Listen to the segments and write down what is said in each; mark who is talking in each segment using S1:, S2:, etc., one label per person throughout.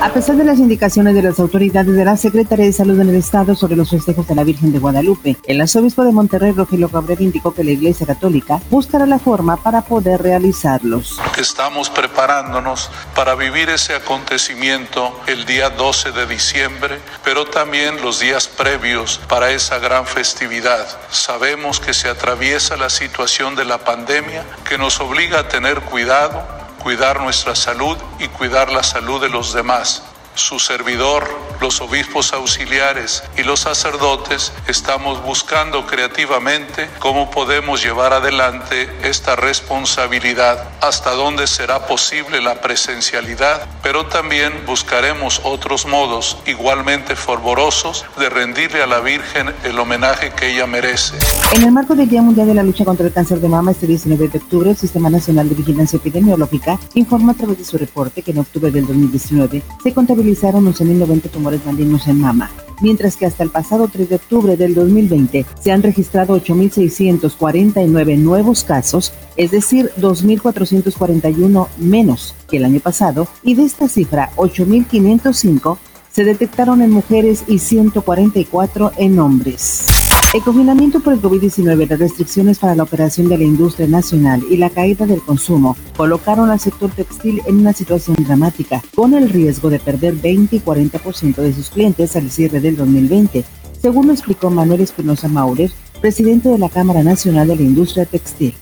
S1: A pesar de las indicaciones de las autoridades de la Secretaría de Salud en el Estado sobre los festejos de la Virgen de Guadalupe, el arzobispo de Monterrey, Rogelio Cabrera, indicó que la Iglesia Católica buscará la forma para poder realizarlos.
S2: Estamos preparándonos para vivir ese acontecimiento el día 12 de diciembre, pero también los días previos para esa gran festividad. Sabemos que se atraviesa la situación de la pandemia que nos obliga a tener cuidado cuidar nuestra salud y cuidar la salud de los demás. Su servidor, los obispos auxiliares y los sacerdotes estamos buscando creativamente cómo podemos llevar adelante esta responsabilidad, hasta dónde será posible la presencialidad, pero también buscaremos otros modos igualmente fervorosos de rendirle a la Virgen el homenaje que ella merece.
S1: En el marco del Día Mundial de la Lucha contra el Cáncer de Mama, este 19 de octubre, el Sistema Nacional de Vigilancia Epidemiológica informa a través de su reporte que en octubre del 2019 se contabilizaron 11.090 tumores malignos en mama, mientras que hasta el pasado 3 de octubre del 2020 se han registrado 8.649 nuevos casos, es decir, 2.441 menos que el año pasado, y de esta cifra, 8.505 se detectaron en mujeres y 144 en hombres. El confinamiento por el COVID-19, las restricciones para la operación de la industria nacional y la caída del consumo colocaron al sector textil en una situación dramática, con el riesgo de perder 20 y 40% de sus clientes al cierre del 2020, según lo explicó Manuel Espinosa Maurer, presidente de la Cámara Nacional de la Industria Textil.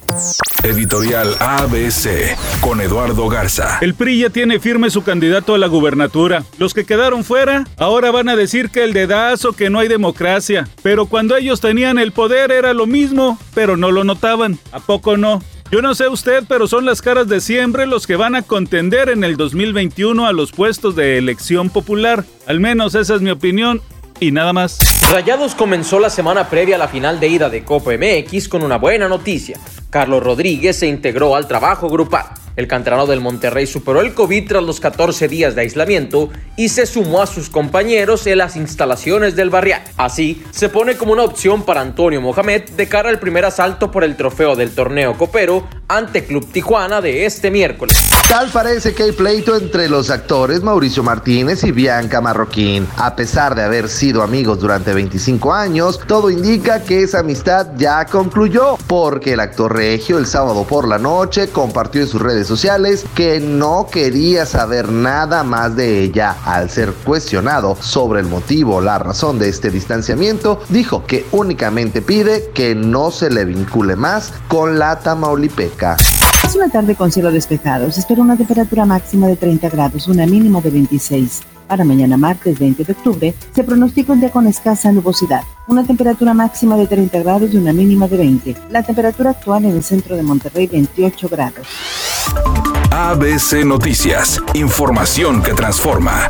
S3: Editorial ABC con Eduardo Garza.
S4: El PRI ya tiene firme su candidato a la gubernatura. Los que quedaron fuera ahora van a decir que el dedazo, que no hay democracia. Pero cuando ellos tenían el poder era lo mismo, pero no lo notaban. ¿A poco no? Yo no sé usted, pero son las caras de siempre los que van a contender en el 2021 a los puestos de elección popular. Al menos esa es mi opinión y nada más.
S5: Rayados comenzó la semana previa a la final de ida de Copa MX con una buena noticia. Carlos Rodríguez se integró al trabajo grupal. El canterano del Monterrey superó el COVID tras los 14 días de aislamiento y se sumó a sus compañeros en las instalaciones del barrial. Así, se pone como una opción para Antonio Mohamed de cara al primer asalto por el trofeo del torneo copero ante Club Tijuana de este miércoles.
S6: Tal parece que hay pleito entre los actores Mauricio Martínez y Bianca Marroquín. A pesar de haber sido amigos durante 25 años, todo indica que esa amistad ya concluyó, porque el actor regio el sábado por la noche compartió en sus redes sociales que no quería saber nada más de ella. Al ser cuestionado sobre el motivo o la razón de este distanciamiento, dijo que únicamente pide que no se le vincule más con la Tamaulipeca.
S1: Es una tarde con cielo despejado. Se espera una temperatura máxima de 30 grados, una mínima de 26. Para mañana martes 20 de octubre se pronostica un día con escasa nubosidad, una temperatura máxima de 30 grados y una mínima de 20. La temperatura actual en el centro de Monterrey 28 grados.
S3: ABC Noticias, información que transforma.